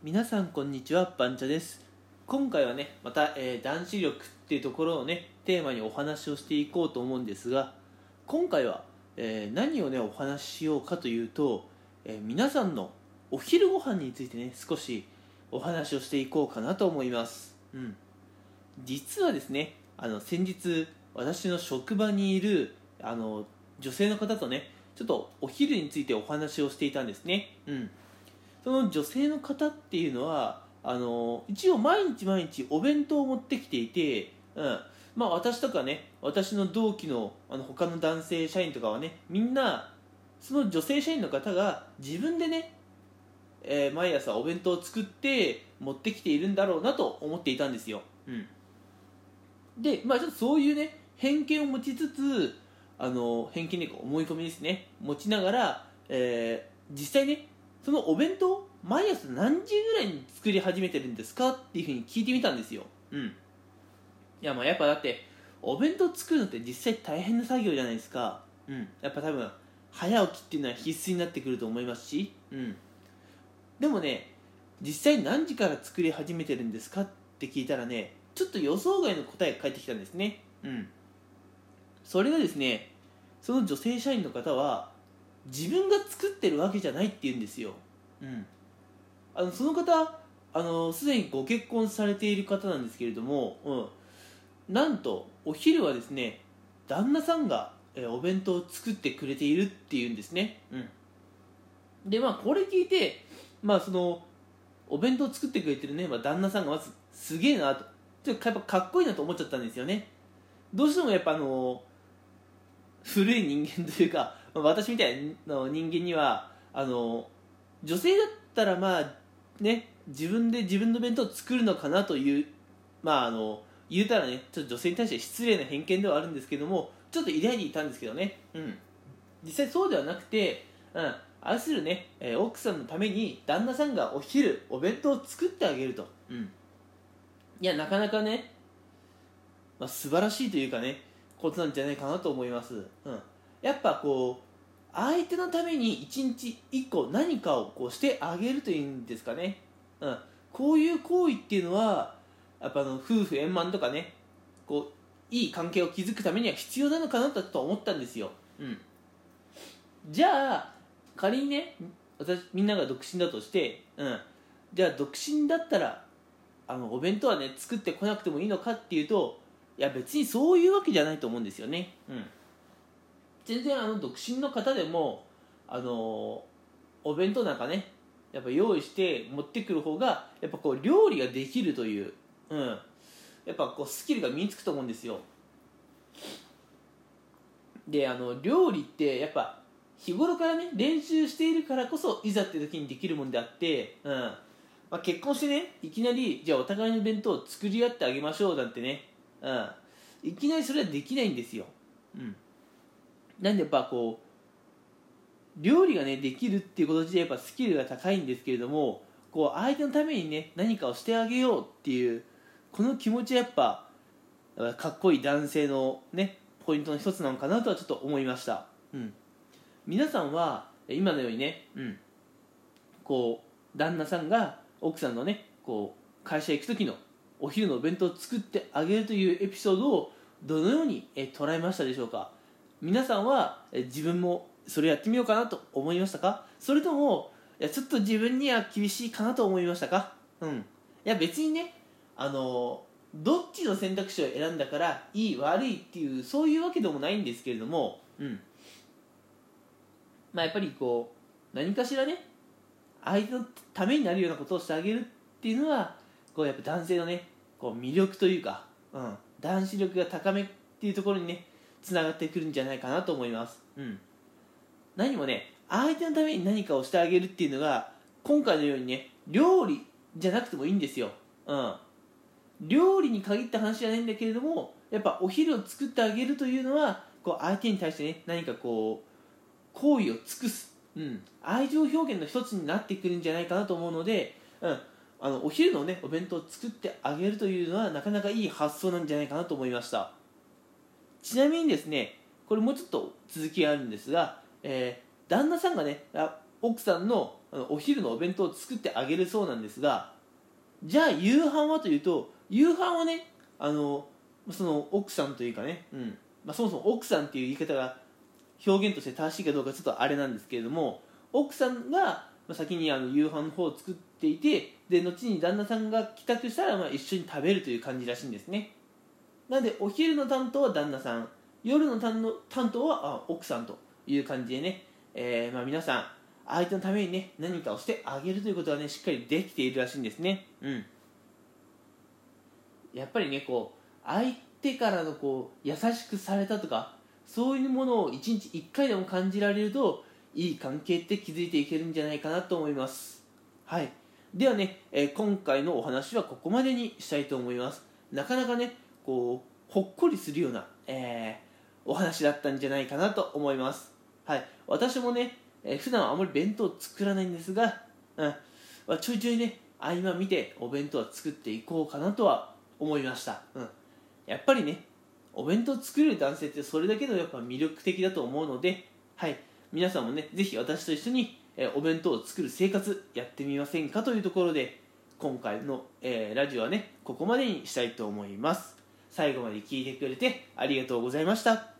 皆さんこんにちはバンチャです。今回はねまた、えー男子力っていうところをねテーマにお話をしていこうと思うんですが今回は、えー何をねお話ししようかというと、えー皆さんのお昼ご飯についてね少しお話をしていこうかなと思います。うん。実はですねあの先日私の職場にいるあの女性の方とねちょっとお昼についてお話をしていたんですね。うん。その女性の方っていうのはあの一応毎日毎日お弁当を持ってきていて、うん。まあ、私とかね私の同期のあの他の男性社員とかはねみんなその女性社員の方が自分でね、えー毎朝お弁当を作って持ってきているんだろうなと思っていたんですよ、うん、でまあちょっとそういうね偏見を持ちつつあの偏見で思い込みですね。持ちながら、えー実際ねそのお弁当毎朝何時ぐらいに作り始めてるんですかっていうふうに聞いてみたんですよ。うん。いやまあやっぱだってお弁当作るのって実際大変な作業じゃないですか。うん。やっぱ多分早起きっていうのは必須になってくると思いますし。うん。でもね実際何時から作り始めてるんですかって聞いたらねちょっと予想外の答えが返ってきたんですね。うん。それがですねその女性社員の方は自分が作ってるわけじゃないって言うんですよ、うん、あのその方あのすでにご結婚されている方なんですけれども、うん、なんとお昼はですね旦那さんがえーお弁当を作ってくれているっていうんですね、うん、でまあこれ聞いてまあそのお弁当を作ってくれてるね、まあ、旦那さんがまずすげえなと。ちょっとやっぱかっこいいなと思っちゃったんですよね。どうしてもやっぱあの古い人間というかまあ私みたいな人間にはあの女性だったらまあね自分で自分の弁当を作るのかなというまああの言うたらねちょっと女性に対して失礼な偏見ではあるんですけどもちょっと抱いていたんですけどね。うん。実際そうではなくて、うん、愛するね、えー奥さんのために旦那さんがお昼お弁当を作ってあげると、うん、いやなかなかね、まあ、素晴らしいというかねことなんじゃないかなと思います、うん、やっぱこう相手のために一日一個何かをこうしてあげるというんですかね、うん、こういう行為っていうのはやっぱあの夫婦円満とかね。こういい関係を築くためには必要なのかなとと思ったんですよ、うん、じゃあ仮にね私みんなが独身だとして、うん、じゃあ独身だったらあのお弁当はね作ってこなくてもいいのかっていうといや別にそういうわけじゃないと思うんですよね、うん、全然あの独身の方でもあのお弁当なんかねやっぱ用意して持ってくる方がやっぱこう料理ができるという、うん、やっぱこうスキルが身につくと思うんですよ。であの料理ってやっぱ日頃からね練習しているからこそいざって時にできるもんであって、うん。まあ、結婚してねいきなりじゃあお互いの弁当を作り合ってあげましょうなんてね、うん、いきなりそれはできないんですよ、うん、なんでやっぱこう料理がねできるっていうこと自体やっぱスキルが高いんですけれどもこう相手のためにね何かをしてあげようっていうこの気持ちはやっぱかっこいい男性のねポイントの一つなのかなとはちょっと思いました、うん、皆さんは今のようにね、うん、こう旦那さんが奥さんのねこう会社行く時のお昼のお弁当を作ってあげるというエピソードをどのように捉えましたでしょうか？皆さんはえ自分もそれやってみようかなと思いましたか？それともいやちょっと自分には厳しいかなと思いましたか？うん。いや別にねあのどっちの選択肢を選んだからいい悪いっていうそういうわけでもないんですけれどもうん。まあやっぱりこう何かしらね相手のためになるようなことをしてあげるっていうのはこうやっぱ男性のねこう魅力というか、うん、男子力が高めっていうところにねつながってくるんじゃないかなと思います、うん、何もね相手のために何かをしてあげるっていうのが今回のようにね料理じゃなくてもいいんですよ、うん、料理に限った話じゃないんだけれどもやっぱお昼を作ってあげるというのはこう相手に対してね何かこう好意を尽くす、うん、愛情表現の一つになってくるんじゃないかなと思うので、うん、あのお昼のねお弁当を作ってあげるというのはなかなかいい発想なんじゃないかなと思いましたちなみにですねこれもうちょっと続きがあるんですが、えー旦那さんがね奥さんのお昼のお弁当を作ってあげるそうなんですがじゃあ夕飯はというと夕飯はねあのその奥さんというかね、うんまあ、そもそも奥さんっていう言い方が表現として正しいかどうかちょっとあれなんですけれども奥さんが先にあの夕飯の方を作っていてで後に旦那さんが帰宅したらまあ一緒に食べるという感じらしいんですね。なのでお昼の担当は旦那さん。夜の担当は奥さんという感じでね、えー、まあ皆さん相手のためにね何かをしてあげるということはねしっかりできているらしいんですね。うん。やっぱりねこう相手からのこう優しくされたとかそういうものを1日1回でも感じられるといい関係って築いていけるんじゃないかなと思います。はい。ではね、えー、今回のお話はここまでにしたいと思います。なかなかねこうほっこりするような、えー、お話だったんじゃないかなと思います。はい。私もね、えー、普段はあまり弁当を作らないんですが、うん。まあ、ちょいちょいね合間見てお弁当は作っていこうかなとは思いました、うん、やっぱりねお弁当作れる男性ってそれだけでやっぱ魅力的だと思うのではい。皆さんもねぜひ私と一緒に、えお弁当を作る生活やってみませんかというところで今回の、えー、ラジオはねここまでにしたいと思います。最後まで聞いてくれてありがとうございました。